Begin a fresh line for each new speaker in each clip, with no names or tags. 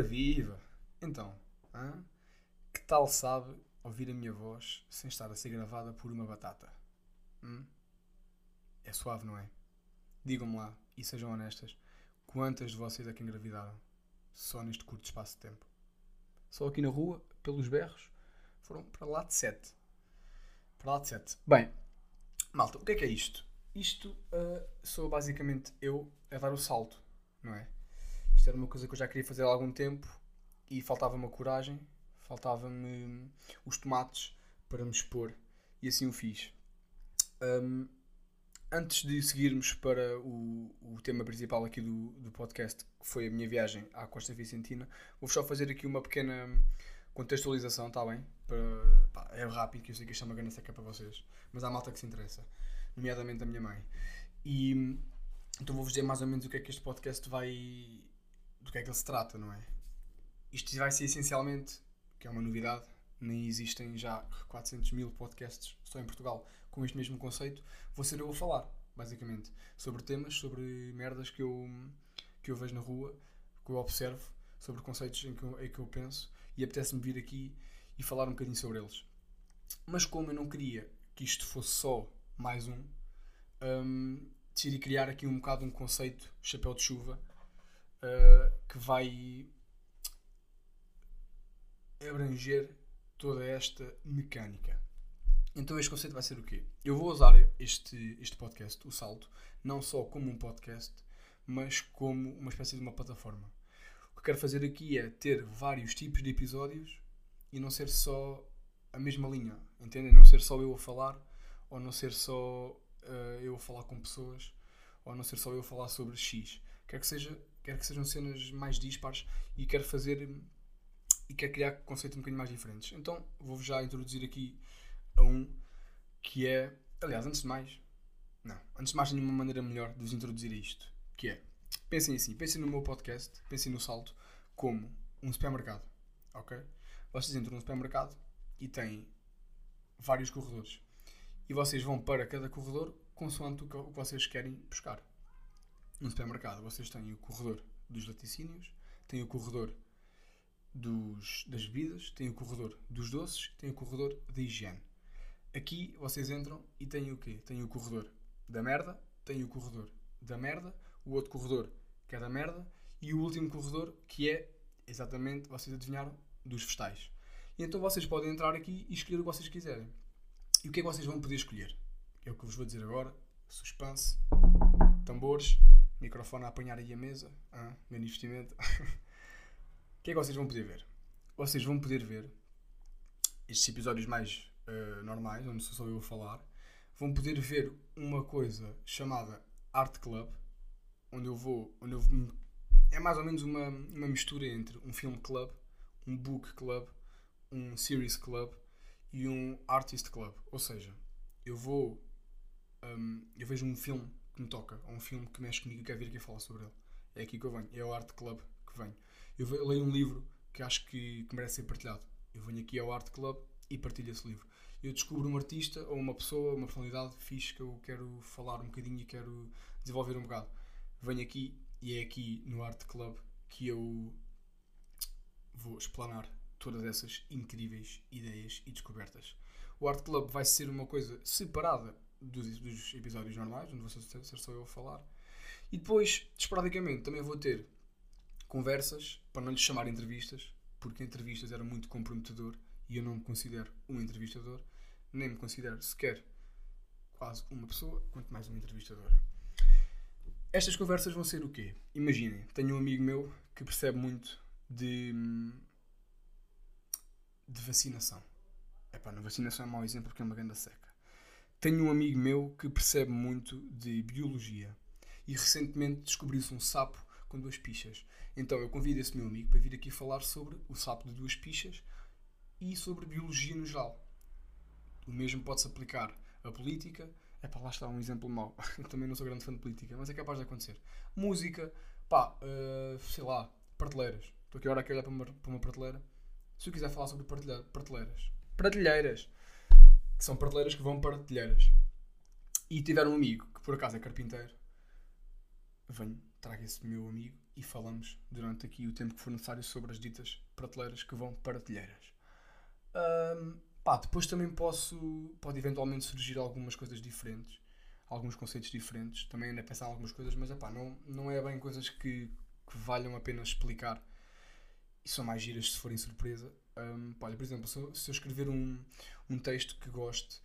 Ora viva! Então, que tal sabe ouvir a minha voz sem estar a ser gravada por uma batata? Hum? É suave, não é? Digam-me lá, e sejam honestas, quantas de vocês é que engravidaram só neste curto espaço de tempo? Só aqui na rua, pelos berros, foram para lá de sete. Para lá de sete. Bem, malta, o que é que é isto? Isto uh, sou basicamente eu a dar o salto, não é? Isto era uma coisa que eu já queria fazer há algum tempo e faltava-me a coragem, faltava-me os tomates para me expor e assim o fiz. Um, antes de seguirmos para o, o tema principal aqui do, do podcast, que foi a minha viagem à Costa Vicentina, vou só fazer aqui uma pequena contextualização, está bem? Para, pá, é rápido, que eu sei que isto é uma grande seca para vocês, mas há malta que se interessa, nomeadamente a minha mãe. E então vou-vos dizer mais ou menos o que é que este podcast vai. Do que é que ele se trata, não é? Isto vai ser essencialmente, que é uma novidade, nem existem já 400 mil podcasts só em Portugal com este mesmo conceito. Vou ser eu a falar, basicamente, sobre temas, sobre merdas que eu, que eu vejo na rua, que eu observo, sobre conceitos em que eu, em que eu penso e apetece-me vir aqui e falar um bocadinho sobre eles. Mas como eu não queria que isto fosse só mais um, um decidi criar aqui um bocado um conceito, chapéu de chuva, uh, que vai abranger toda esta mecânica. Então este conceito vai ser o quê? Eu vou usar este, este podcast, o Salto, não só como um podcast, mas como uma espécie de uma plataforma. O que quero fazer aqui é ter vários tipos de episódios e não ser só a mesma linha, entendem? Não ser só eu a falar ou não ser só uh, eu a falar com pessoas ou não ser só eu a falar sobre X. Quero que, seja, quero que sejam cenas mais dispares e quero fazer e quero criar conceitos um bocadinho mais diferentes. Então vou-vos já introduzir aqui a um que é. Aliás, antes de mais. Não, antes de mais tenho uma maneira melhor de vos introduzir a isto. Que é. Pensem assim, pensem no meu podcast, pensem no salto como um supermercado. Ok? Vocês entram no supermercado e têm vários corredores. E vocês vão para cada corredor consoante o que vocês querem buscar. No supermercado vocês têm o corredor dos laticínios, têm o corredor dos, das bebidas, têm o corredor dos doces, têm o corredor da higiene. Aqui vocês entram e têm o quê? Têm o corredor da merda, têm o corredor da merda, o outro corredor que é da merda e o último corredor que é exatamente, vocês adivinharam, dos vegetais. E então vocês podem entrar aqui e escolher o que vocês quiserem. E o que é que vocês vão poder escolher? É o que vos vou dizer agora. Suspense, tambores, microfone a apanhar aí a mesa, ah, grande investimento. o que é que vocês vão poder ver? Vocês vão poder ver estes episódios mais uh, normais, onde sou só eu a falar, vão poder ver uma coisa chamada Art Club, onde eu vou. Onde eu, é mais ou menos uma, uma mistura entre um filme club, um book club, um series club e um artist club. Ou seja, eu vou. Um, eu vejo um filme que me toca, ou um filme que mexe comigo e quero vir aqui falar sobre ele. É aqui que eu venho, é o Art Club que venho. Eu leio um livro que acho que, que merece ser partilhado. Eu venho aqui ao Art Club e partilho esse livro. Eu descubro um artista ou uma pessoa, uma personalidade fixe que eu quero falar um bocadinho e quero desenvolver um bocado. Venho aqui e é aqui no Art Club que eu vou explanar todas essas incríveis ideias e descobertas. O Art Club vai ser uma coisa separada dos, dos episódios normais, onde vou ser só eu a falar. E depois, esporadicamente, também vou ter conversas, para não lhes chamar entrevistas, porque entrevistas era muito comprometedor e eu não me considero um entrevistador, nem me considero sequer quase uma pessoa, quanto mais um entrevistador. Estas conversas vão ser o quê? Imaginem, tenho um amigo meu que percebe muito de, de vacinação. Epá, na vacinação é um mau exemplo porque é uma grande seca. Tenho um amigo meu que percebe muito de biologia e recentemente descobriu-se um sapo com duas pichas. Então eu convido esse meu amigo para vir aqui falar sobre o sapo de duas pichas e sobre biologia no geral. O mesmo pode-se aplicar à política. É para lá está um exemplo mau. Também não sou grande fã de política, mas é capaz de acontecer. Música, pá, uh, sei lá, prateleiras. Estou aqui agora a olhar para uma, para uma prateleira. Se eu quiser falar sobre prateleiras, prateleiras, que são prateleiras que vão para prateleiras, e tiver um amigo que por acaso é carpinteiro, venho, trago esse meu amigo e falamos durante aqui o tempo que for necessário sobre as ditas prateleiras que vão para telheiras. Um, pá, depois também posso, pode eventualmente surgir algumas coisas diferentes, alguns conceitos diferentes, também ainda pensar algumas coisas, mas epá, não, não é bem coisas que, que valham a pena explicar e são mais giras se forem surpresa. Um, olha, por exemplo, se eu, se eu escrever um, um texto que goste,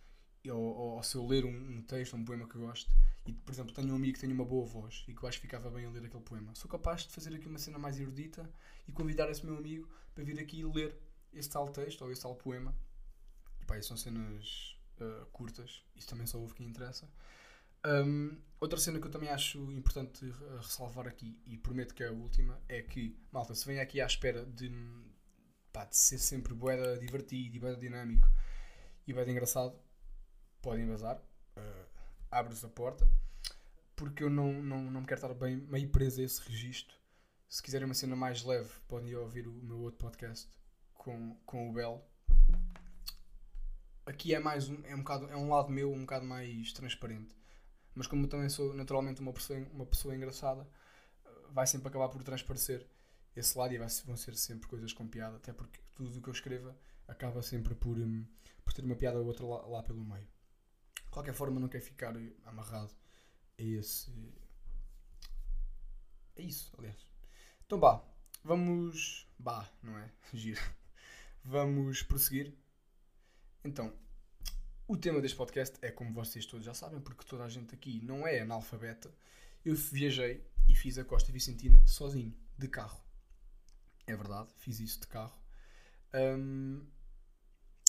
ou, ou, se eu ler um, um texto, um poema que goste, e por exemplo tenho um amigo que tem uma boa voz e que eu acho que ficava bem a ler aquele poema, sou capaz de fazer aqui uma cena mais erudita e convidar esse meu amigo para vir aqui ler esse tal texto ou esse tal poema. E pá, são cenas uh, curtas, isso também só ouve quem interessa. Um, outra cena que eu também acho importante ressalvar aqui, e prometo que é a última, é que, malta, se vem aqui à espera de, pá, de ser sempre boeda divertido e boeda dinâmico e boeda engraçado, podem vazar. Uh, Abre-vos a porta. Porque eu não, não, não me quero estar bem meio preso a esse registro. Se quiserem uma cena mais leve, podem ir ouvir o meu outro podcast com, com o Bel. Aqui é mais um, é um bocado, é um lado meu um bocado mais transparente. Mas como também sou naturalmente uma pessoa, uma pessoa engraçada, vai sempre acabar por transparecer esse lado e vai, vão ser sempre coisas com piada, até porque tudo o que eu escreva acaba sempre por, um, por ter uma piada ou outra lá, lá, pelo meio. De qualquer forma, não quero ficar amarrado a esse. É isso, aliás. Então, bah, vamos. Bah, não é? Giro. Vamos prosseguir. Então, o tema deste podcast é, como vocês todos já sabem, porque toda a gente aqui não é analfabeta. Eu viajei e fiz a Costa Vicentina sozinho, de carro. É verdade, fiz isso de carro. Um,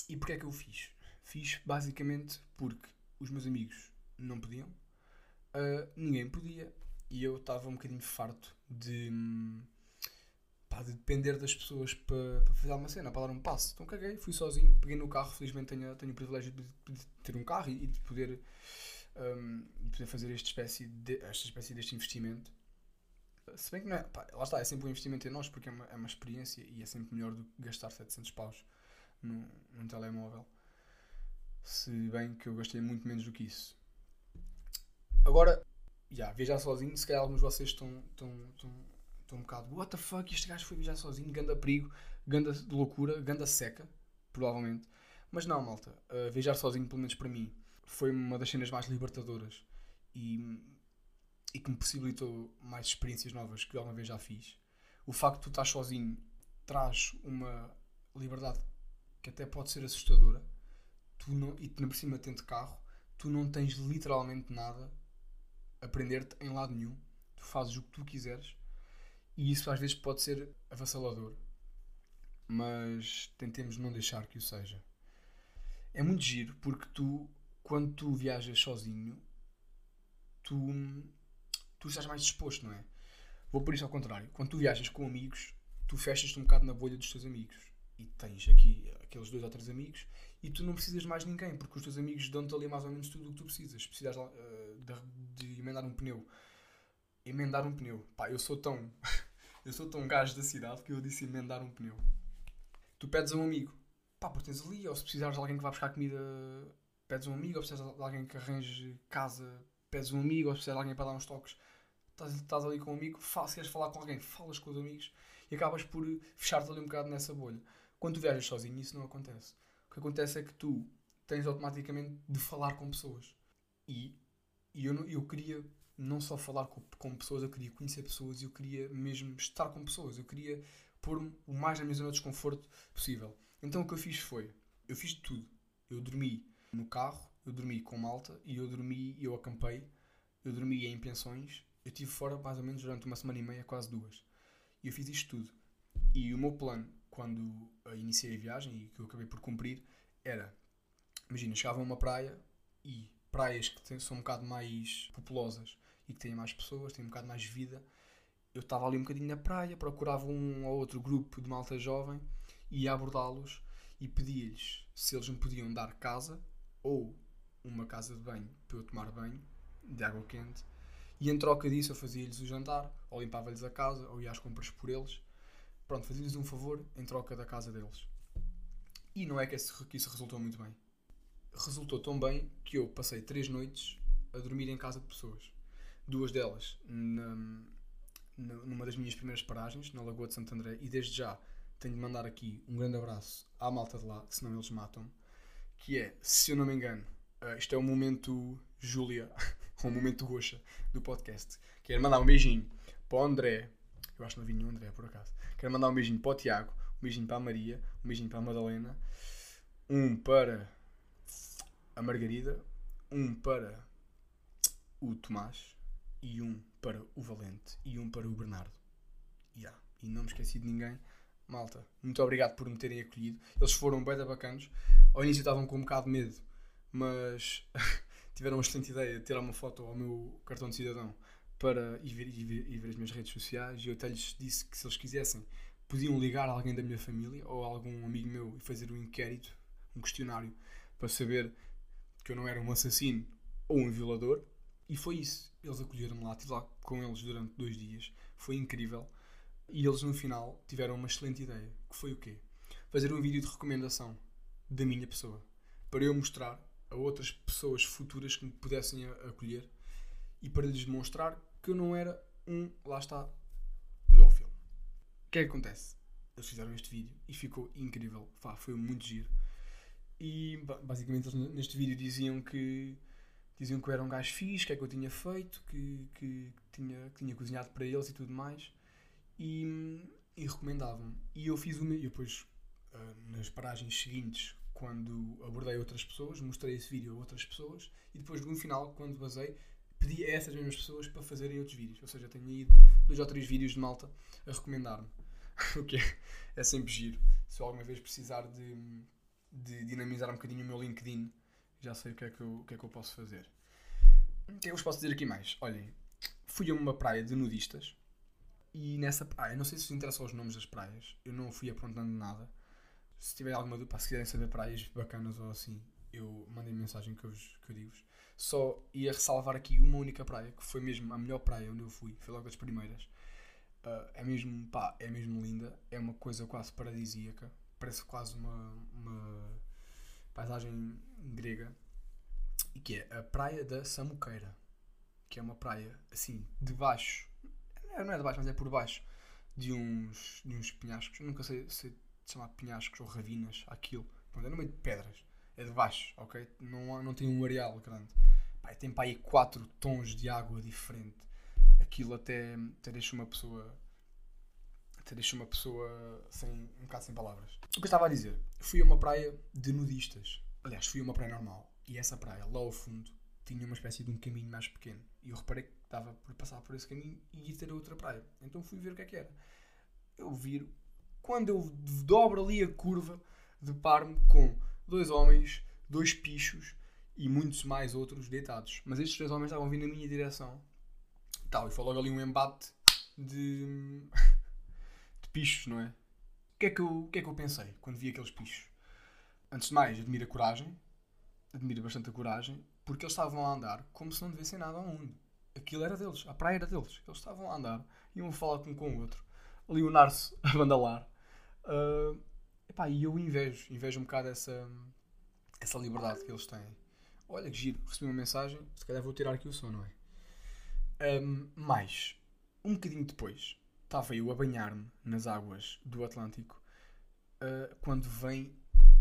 e porquê é que eu fiz? Fiz basicamente porque os meus amigos não podiam, uh, ninguém podia, e eu estava um bocadinho farto de. Hum, pá, de depender das pessoas para, para fazer uma cena, para dar um passo. Então caguei, fui sozinho, peguei no carro, felizmente tenho, tenho o privilégio de, de ter um carro e, de poder, um, de poder fazer esta espécie, de, esta espécie deste investimento. Se bem que não é, pá, lá está, é sempre um investimento em nós porque é uma, é uma experiência e é sempre melhor do que gastar 700 paus num, num telemóvel. Se bem que eu gastei muito menos do que isso. Agora, já, viajar sozinho, se calhar alguns de vocês estão, estão, estão Estou um bocado, what the fuck, este gajo foi viajar sozinho, ganda perigo, ganda loucura, ganda seca, provavelmente. Mas não, malta, uh, viajar sozinho, pelo menos para mim, foi uma das cenas mais libertadoras e, e que me possibilitou mais experiências novas que alguma vez já fiz. O facto de tu estar sozinho traz uma liberdade que até pode ser assustadora. Tu não, e por cima tendo carro, tu não tens literalmente nada a prender-te em lado nenhum. Tu fazes o que tu quiseres e isso às vezes pode ser avassalador. Mas tentemos não deixar que o seja. É muito giro porque tu, quando tu viajas sozinho, tu, tu estás mais disposto, não é? Vou por isso ao contrário. Quando tu viajas com amigos, tu fechas-te um bocado na bolha dos teus amigos. E tens aqui aqueles dois ou três amigos e tu não precisas de mais ninguém, porque os teus amigos dão-te ali mais ou menos tudo o que tu precisas. Precisas uh, de, de emendar um pneu. Emendar um pneu. Pá, eu sou tão. Eu sou tão gajo da cidade que eu disse emendar um pneu. Tu pedes a um amigo, pá, porque tens ali, ou se precisares de alguém que vá buscar comida, pedes a um amigo, ou se precisas de alguém que arranje casa, pedes um amigo, ou se precisas de alguém para dar uns toques, estás, estás ali com um amigo, se queres falar com alguém, falas com os amigos e acabas por fechar-te ali um bocado nessa bolha. Quando tu viajas sozinho, isso não acontece. O que acontece é que tu tens automaticamente de falar com pessoas. E, e eu, eu queria não só falar com, com pessoas, eu queria conhecer pessoas eu queria mesmo estar com pessoas. Eu queria pôr-me o mais na minha zona de desconforto possível. Então o que eu fiz foi, eu fiz tudo. Eu dormi no carro, eu dormi com malta e eu dormi, eu acampei, eu dormi em pensões. Eu estive fora mais ou menos durante uma semana e meia, quase duas. E eu fiz isto tudo. E o meu plano, quando iniciei a viagem e que eu acabei por cumprir, era: imagina, chegava a uma praia e praias que são um bocado mais populosas e que têm mais pessoas, têm um bocado mais vida. Eu estava ali um bocadinho na praia, procurava um ou outro grupo de malta jovem, ia abordá-los e pedia-lhes se eles me podiam dar casa ou uma casa de banho para eu tomar banho de água quente. E em troca disso eu fazia-lhes o jantar, ou limpava-lhes a casa, ou ia às compras por eles. Pronto, fazia-lhes um favor em troca da casa deles. E não é que isso resultou muito bem. Resultou tão bem que eu passei três noites a dormir em casa de pessoas duas delas na, numa das minhas primeiras paragens, na Lagoa de Santo André, e desde já tenho de mandar aqui um grande abraço à malta de lá, senão eles matam-me. Que é, se eu não me engano, uh, isto é o momento Júlia, ou o momento Goxa do podcast. Quero mandar um beijinho para o André, eu acho que não vi nenhum André por acaso. Quero mandar um beijinho para o Tiago, um beijinho para a Maria, um beijinho para a Madalena, um para a Margarida, um para o Tomás e um para o Valente e um para o Bernardo. Yeah. E não me esqueci de ninguém. Malta, muito obrigado por me terem acolhido. Eles foram bem bacanos. Ao início estavam com um bocado de medo, mas tiveram uma excelente ideia de tirar uma foto ao meu cartão de cidadão para ir ver, ver, ver as minhas redes sociais. E eu até lhes disse que se eles quisessem, podiam ligar a alguém da minha família ou algum amigo meu e fazer um inquérito, um questionário, para saber que eu não era um assassino ou um violador. E foi isso. Eles acolheram-me lá, estive lá com eles durante dois dias. Foi incrível. E eles no final tiveram uma excelente ideia, que foi o quê? Fazer um vídeo de recomendação da minha pessoa, para eu mostrar a outras pessoas futuras que me pudessem acolher e para lhes mostrar que eu não era um, lá está, pedófilo. O que é que acontece? Eles fizeram este vídeo e ficou incrível. Fá, foi muito giro. E basicamente eles neste vídeo diziam que diziam que eu era um gajo fixe, que é que eu tinha feito, que, que, tinha, que tinha cozinhado para eles e tudo mais e, e recomendavam. E eu fiz o meu. E depois, uh, nas paragens seguintes, quando abordei outras pessoas, mostrei esse vídeo a outras pessoas e depois, no final, quando basei, pedi a essas mesmas pessoas para fazerem outros vídeos. Ou seja, tenho ido dois ou três vídeos de malta a recomendar-me. o que é, é sempre giro. Se eu alguma vez precisar de, de dinamizar um bocadinho o meu LinkedIn, já sei o que é que eu, que é que eu posso fazer. O que é que eu vos posso dizer aqui mais? Olhem, fui a uma praia de nudistas e nessa praia, não sei se vos interessam os nomes das praias, eu não fui aprontando nada. Se tiver alguma dúvida, se quiserem saber praias bacanas ou assim, eu mandei mensagem que eu, que eu digo-vos. Só ia ressalvar aqui uma única praia, que foi mesmo a melhor praia onde eu fui, foi logo das primeiras. Uh, é mesmo, pá, é mesmo linda, é uma coisa quase paradisíaca, parece quase uma, uma paisagem grega, e que é a Praia da Samuqueira, que é uma praia assim, debaixo é, não é de baixo, mas é por baixo de uns, de uns penhascos. Nunca sei, se chamar penhascos ou ravinas, aquilo. é no meio de pedras. É de baixo, ok? Não, não tem um areal grande. Pá, tem para aí 4 tons de água diferente. Aquilo até, até deixa uma pessoa. Até deixa uma pessoa sem, um bocado sem palavras. O que eu estava a dizer? Fui a uma praia de nudistas. Aliás, fui a uma praia normal. E essa praia, lá ao fundo, tinha uma espécie de um caminho mais pequeno. E eu reparei que estava por passar por esse caminho e ir ter outra praia. Então fui ver o que é que era. Eu viro, quando eu dobro ali a curva, deparo-me com dois homens, dois pichos e muitos mais outros deitados. Mas estes três homens estavam vindo na minha direção. Tal, e foi logo ali um embate de pichos, não é? O que é, que eu, o que é que eu pensei quando vi aqueles pichos? Antes de mais, admiro a coragem. Admiro bastante a coragem porque eles estavam a andar como se não devessem nada ao mundo. Aquilo era deles, a praia era deles. Eles estavam a andar, iam falar com um com o outro. Ali o Narso a bandalar. Uh, epá, e eu invejo, invejo um bocado essa, essa liberdade que eles têm. Olha que giro, recebi uma mensagem, se calhar vou tirar aqui o som, não é? Um, mais, um bocadinho depois, estava eu a banhar-me nas águas do Atlântico uh, quando vem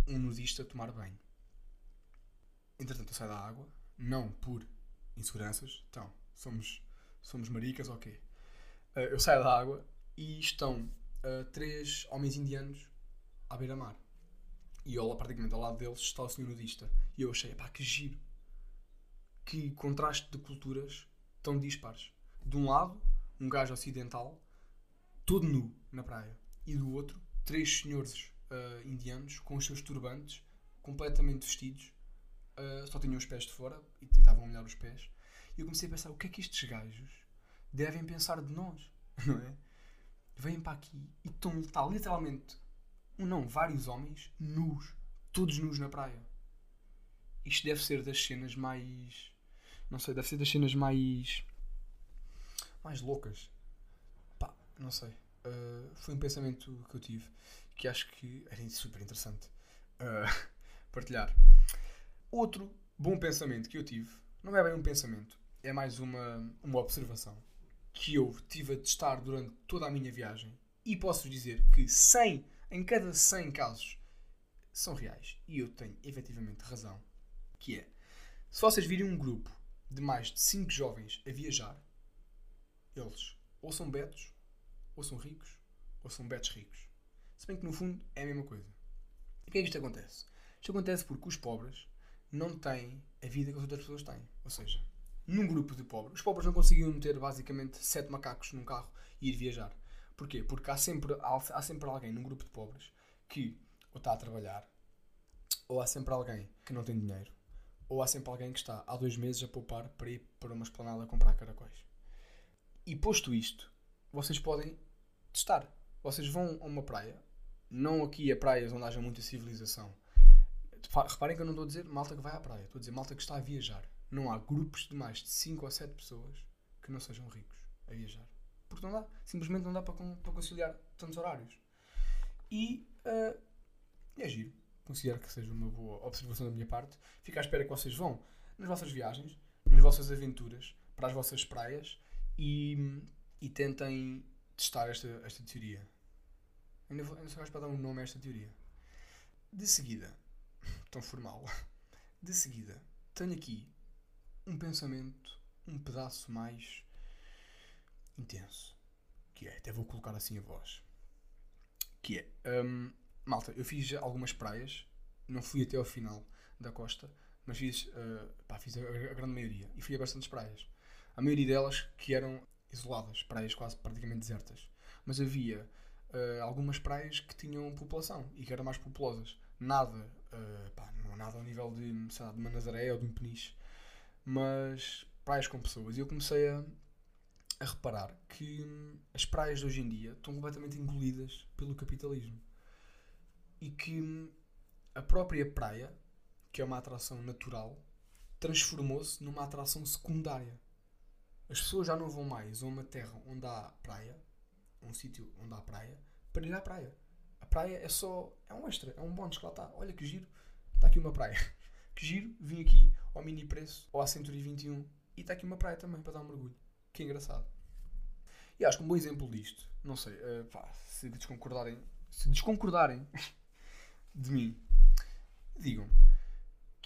um nudista tomar banho. Entretanto, eu saio da água, não por inseguranças, então, somos, somos maricas, ok. Uh, eu saio da água e estão uh, três homens indianos à beira-mar. E eu, praticamente ao lado deles, está o senhor nudista. E eu achei, pá, que giro. Que contraste de culturas tão dispares. De um lado, um gajo ocidental, todo nu na praia. E do outro, três senhores uh, indianos com os seus turbantes, completamente vestidos, uh, só tinham os pés de fora e estavam a molhar os pés. E eu comecei a pensar: o que é que estes gajos devem pensar de nós? Não é? Vêm para aqui e estão literalmente, um não, vários homens nus, todos nus na praia. Isto deve ser das cenas mais. Não sei, deve ser das cenas mais. mais loucas. Não sei. Uh, foi um pensamento que eu tive que acho que era super interessante uh, partilhar. Outro bom pensamento que eu tive, não é bem um pensamento, é mais uma, uma observação, que eu tive a testar durante toda a minha viagem e posso dizer que 100 em cada 100 casos são reais e eu tenho efetivamente razão, que é se vocês virem um grupo de mais de 5 jovens a viajar, eles ou são betos, ou são ricos, ou são betos ricos. Se bem que no fundo é a mesma coisa. E porquê é que isto acontece? Isto acontece porque os pobres não têm a vida que as outras pessoas têm. Ou seja, num grupo de pobres, os pobres não conseguiam meter basicamente sete macacos num carro e ir viajar. Porquê? Porque há sempre, há, há sempre alguém num grupo de pobres que ou está a trabalhar, ou há sempre alguém que não tem dinheiro, ou há sempre alguém que está há dois meses a poupar para ir para uma esplanada comprar caracóis. E posto isto, vocês podem testar. Vocês vão a uma praia, não aqui a praias onde haja muita civilização. Reparem que eu não estou a dizer malta que vai à praia, estou a dizer malta que está a viajar. Não há grupos de mais de 5 ou 7 pessoas que não sejam ricos a viajar. Porque não dá. Simplesmente não dá para, para conciliar tantos horários. E uh, é giro. Considero que seja uma boa observação da minha parte. Fico à espera que vocês vão nas vossas viagens, nas vossas aventuras, para as vossas praias e, e tentem testar esta, esta teoria. Ainda, vou, ainda só vais para dar um nome a esta teoria. De seguida, tão formal, de seguida, tenho aqui um pensamento um pedaço mais intenso. Que é, até vou colocar assim a voz. Que é, um, malta, eu fiz algumas praias, não fui até ao final da costa, mas fiz, uh, pá, fiz a, a, grande maioria e fui a bastantes praias. A maioria delas que eram isoladas, praias quase praticamente desertas. Mas havia uh, algumas praias que tinham população e que eram mais populosas. Nada, uh, pá, não nada ao nível de, sei lá, de uma Nazaré ou de um Peniche, mas praias com pessoas. E eu comecei a, a reparar que as praias de hoje em dia estão completamente engolidas pelo capitalismo. E que a própria praia, que é uma atração natural, transformou-se numa atração secundária. As pessoas já não vão mais a uma terra onde há praia, um sítio onde há praia, para ir à praia. A praia é só. é um extra, é um bónus que lá está. Olha que giro, está aqui uma praia. Que giro, vim aqui ao mini preço ou à Century 21 e está aqui uma praia também para dar um mergulho. Que engraçado. E acho que um bom exemplo disto, não sei, uh, pá, se desconcordarem, se desconcordarem de mim, digam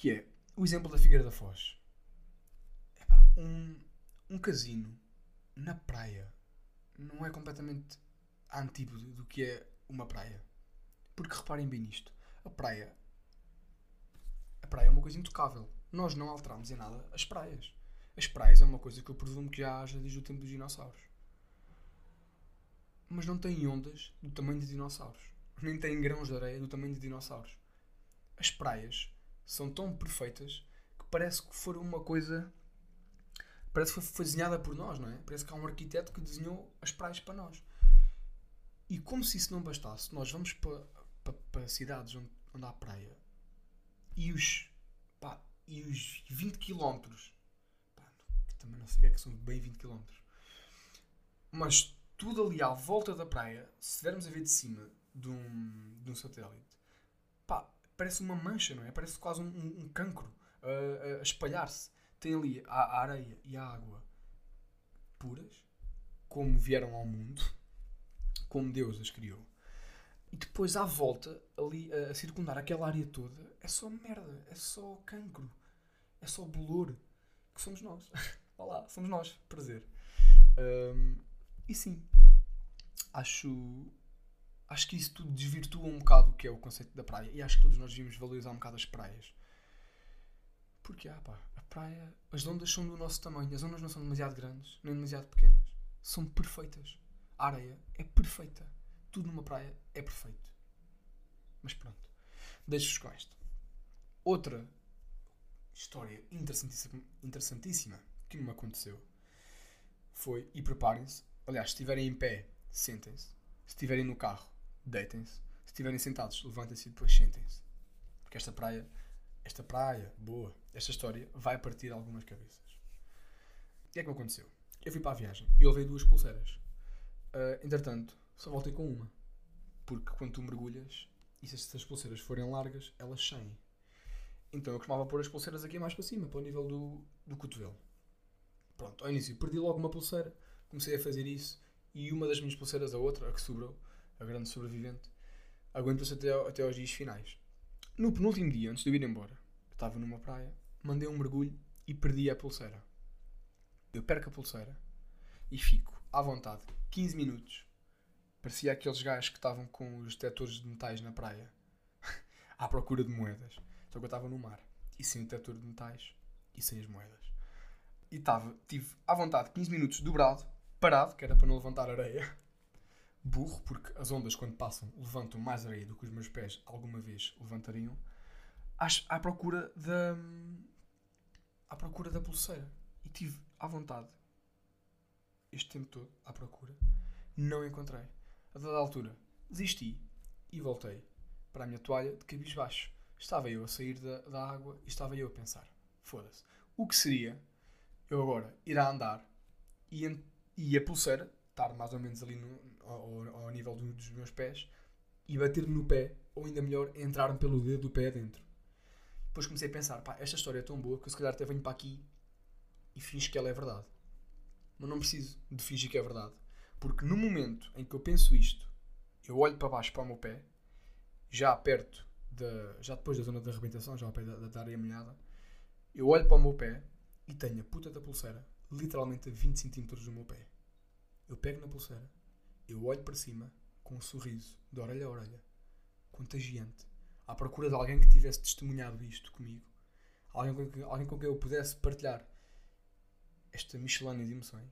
que é o exemplo da Figueira da Foz. Epá, um, um casino na praia não é completamente antípodo do que é uma praia. Porque reparem bem nisto. A praia. A praia é uma coisa intocável. Nós não alteramos em nada as praias. As praias é uma coisa que eu presumo que já haja desde o tempo dos dinossauros. Mas não têm ondas do tamanho de dinossauros. Nem têm grãos de areia do tamanho de dinossauros. As praias são tão perfeitas que parece que foram uma coisa parece que foi, desenhada por nós, não é? Parece que há um arquiteto que desenhou as praias para nós. E como se isso não bastasse, nós vamos para, para, para cidades onde, onde há praia e os, pá, e os 20 km, pá, também não sei o que é que são bem 20 km, mas tudo ali à volta da praia, se estivermos a ver de cima de um, de um satélite, pá, parece uma mancha, não é? Parece quase um, um, cancro a espalhar-se tem ali a, areia e a água puras, como vieram ao mundo, como Deus as criou. E depois à volta, ali a, a circundar aquela área toda, é só merda, é só cancro, é só bolor, que somos nós. Olá, somos nós, prazer. Um, e sim, acho, acho que isso tudo desvirtua um bocado o que é o conceito da praia. E acho que todos nós devíamos valorizar um bocado as praias. Porque, ah pá, praia, as ondas são do nosso tamanho. As ondas não são demasiado grandes, nem demasiado pequenas. São perfeitas. A areia é perfeita. Tudo numa praia é perfeito. Mas pronto. Deixo-vos com esta. Outra história interessantíssima, interessantíssima que me aconteceu foi, e preparem-se, aliás, se estiverem em pé, sentem-se. Se estiverem no carro, deitem-se. Se estiverem sentados, levantem-se e depois sentem-se. Porque esta praia esta praia, boa, esta história vai partir algumas cabeças. O que é que aconteceu? Eu fui para a viagem e levei duas pulseiras. Uh, entretanto, só voltei com uma. Porque quando tu mergulhas, e se estas pulseiras forem largas, elas saem. Então eu costumava pôr as pulseiras aqui mais para cima, para o nível do, do cotovelo. Pronto, ao início perdi logo uma pulseira, comecei a fazer isso e uma das minhas pulseiras, a outra, a que sobrou, a grande sobrevivente, aguentou-se até, até aos dias finais. No penúltimo dia, antes de eu ir embora, estava numa praia, mandei um mergulho e perdi a pulseira. Eu perco a pulseira e fico à vontade 15 minutos. Parecia aqueles gajos que estavam com os detectores de metais na praia à procura de moedas. Só que eu estava no mar e sem o detector de metais e sem as moedas. E estava, tive à vontade 15 minutos dobrado, parado, que era para não levantar areia. Burro, porque as ondas, quando passam, levantam mais areia do que os meus pés alguma vez levantariam. À, à procura da. à procura da pulseira. E tive à vontade este tempo todo à procura. Não encontrei. A dada altura, desisti e voltei para a minha toalha de cabisbaixo. Estava eu a sair da, da água e estava eu a pensar: foda-se, o que seria eu agora ir a andar e, e a pulseira estar mais ou menos ali no, ao, ao nível do, dos meus pés e bater-me no pé, ou ainda melhor, entrar-me pelo dedo do pé adentro. Depois comecei a pensar: pá, esta história é tão boa que eu se calhar até venho para aqui e finjo que ela é verdade. Mas não preciso de fingir que é verdade. Porque no momento em que eu penso isto, eu olho para baixo para o meu pé, já perto, de, já depois da zona de arrebentação, já ao pé da, da areia molhada, eu olho para o meu pé e tenho a puta da pulseira literalmente a 20 cm do meu pé. Eu pego na pulseira, eu olho para cima com um sorriso de orelha a orelha, contagiante, à procura de alguém que tivesse testemunhado isto comigo, alguém com, alguém com quem eu pudesse partilhar esta miscelânea de emoções,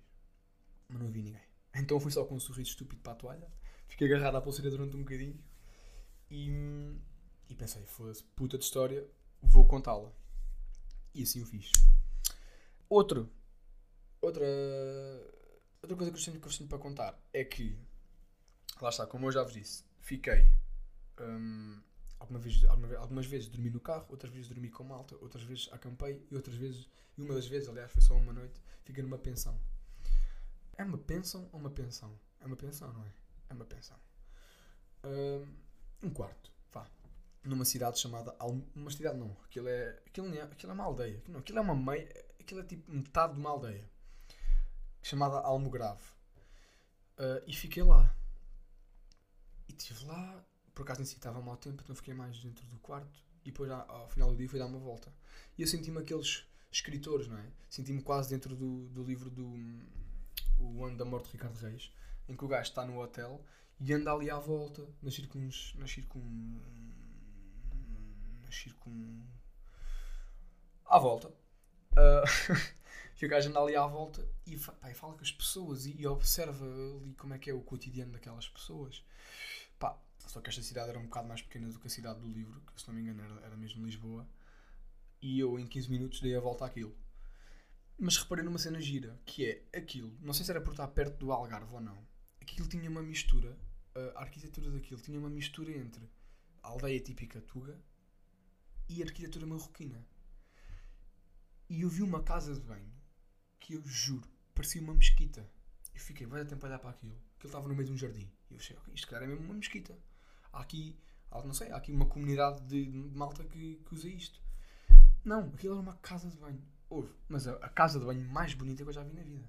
mas não vi ninguém. Então fui só com um sorriso estúpido para a toalha, fiquei agarrado à pulseira durante um bocadinho e, e pensei, foda-se, puta de história, vou contá-la. E assim o fiz. Outro, outra, outra coisa que eu tenho, para contar é que, lá está, como eu já vos disse, fiquei hum, alguma vez, alguma, algumas vezes dormi no carro, outras vezes dormi com malta, outras vezes acampei e outras vezes, e uma das vezes, aliás, foi só uma noite, fiquei numa pensão. É uma pensão ou uma pensão? É uma pensão, não é? É uma pensão. Um, um quarto, vá. Numa cidade chamada. Uma cidade não. Aquilo é. Aquilo, é, aquilo é uma aldeia. Não, aquilo é uma meia. Aquilo é tipo metade de uma aldeia. Chamada Almograve. Uh, e fiquei lá. E estive lá. Por acaso nem estava mau tempo, então fiquei mais dentro do quarto. E depois ao final do dia fui dar uma volta. E eu senti-me aqueles escritores, não é? Senti-me quase dentro do, do livro do o ano da morte de Ricardo Reis, em que o gajo está no hotel e anda ali à volta, nas circun... nas circun... nas circun... à volta. Uh, e o gajo anda ali à volta e, pá, fala com as pessoas e, e, observa ali como é que é o cotidiano daquelas pessoas. Pá, só que esta cidade era um bocado mais pequena do que a cidade do livro, que se não me engano era, era mesmo Lisboa. E eu em 15 minutos dei a volta àquilo. Mas reparei numa cena gira, que é aquilo, não sei se era por estar perto do Algarve ou não, aquilo tinha uma mistura, a arquitetura daquilo tinha uma mistura entre a aldeia típica tuga e a arquitetura marroquina. E eu vi uma casa de banho que eu juro, parecia uma mesquita. Eu fiquei, dar tempo a olhar para aquilo, que ele estava no meio de um jardim. E eu achei, ok, isto cara é mesmo uma mesquita. Há aqui, não sei, há aqui uma comunidade de, malta que, que usa isto. Não, aquilo era uma casa de banho Houve, mas a, a, casa de banho mais bonita que eu já vi na vida.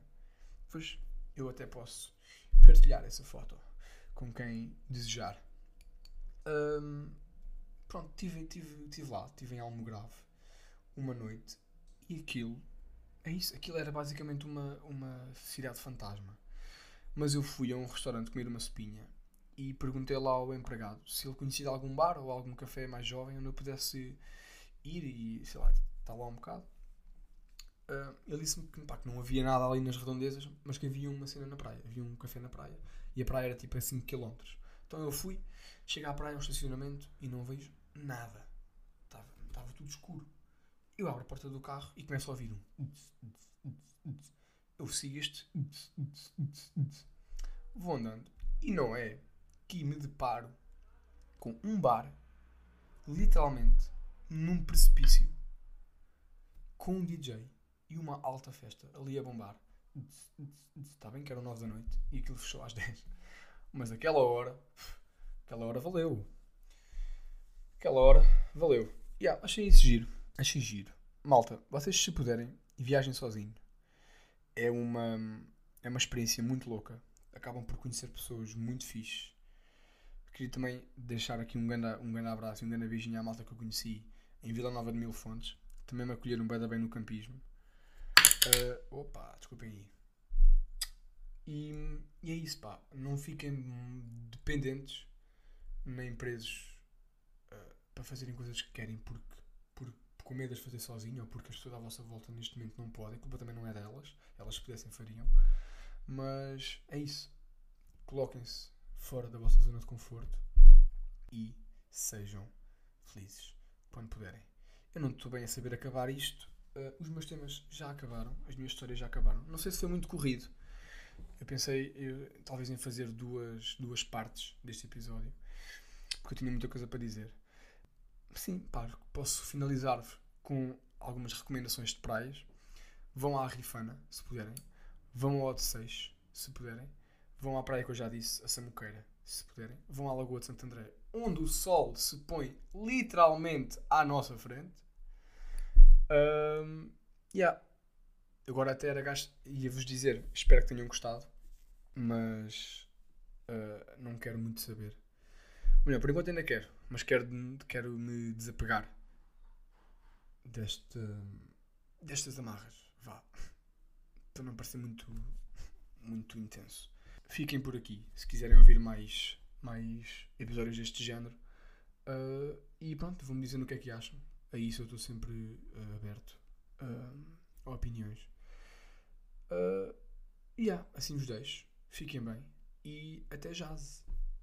Pois eu até posso partilhar essa foto com quem desejar. Um, pronto, tive, tive, tive lá, tive em Almograve uma noite e aquilo é isso, aquilo era basicamente uma, uma cidade fantasma. Mas eu fui a um restaurante comer uma sopinha e perguntei lá ao empregado se ele conhecia algum bar ou algum café mais jovem onde eu pudesse ir e, sei lá, estar lá um bocado. Uh, ele disse-me que, que, não havia nada ali nas redondezas, mas que havia uma cena na praia. Havia um café na praia e a praia era tipo a 5 km. Então eu fui, chego à praia, um estacionamento e não vejo nada. Estava tudo escuro. Eu abro a porta do carro e começo a ouvir um. Eu sigo este. Vou andando. E não é que me deparo com um bar, literalmente, num precipício, com um DJ e uma alta festa ali a bombar. Está bem que eram 9 da noite e aquilo fechou às 10. Mas aquela hora, aquela hora valeu. Aquela hora valeu. Yeah, achei isso giro. Achei giro. Malta, vocês se puderem, viajem sozinho. É uma, é uma experiência muito louca. Acabam por conhecer pessoas muito fixes. Queria também deixar aqui um grande, um grande abraço e um grande beijinho à malta que eu conheci em Vila Nova de Mil Fontes. Também me acolheram bem, bem no campismo. Uh, opa, desculpem aí. E, e, é isso, pá. Não fiquem dependentes nem presos uh, para fazerem coisas que querem porque, por, com medo de fazer sozinho ou porque as pessoas à vossa volta neste momento não podem. A culpa também não é delas. Elas se pudessem fariam. Mas é isso. Coloquem-se fora da vossa zona de conforto e sejam felizes quando puderem. Eu não estou bem a saber acabar isto. Uh, os meus temas já acabaram, as minhas histórias já acabaram. Não sei se foi muito corrido. Eu pensei eu, talvez em fazer duas, duas partes deste episódio porque eu tinha muita coisa para dizer. Sim, pá, posso finalizar com algumas recomendações de praias. Vão à Rifana, se puderem. Vão ao Odisseis, se puderem. Vão à praia que eu já disse, a Samuqueira, se puderem. Vão à Lagoa de Santo André, onde o sol se põe literalmente à nossa frente. Um, yeah. Agora até era gasto. Ia-vos dizer, espero que tenham gostado, mas uh, não quero muito saber. Melhor, por enquanto ainda quero, mas quero, quero me desapegar deste, destas amarras. Vá. Para não parecer muito, muito intenso. Fiquem por aqui se quiserem ouvir mais, mais episódios deste género. Uh, e pronto, vão-me dizendo o que é que acham. A isso eu estou sempre uh, aberto uh, a opiniões. Uh, e yeah, assim vos deixo. Fiquem bem e até jazz.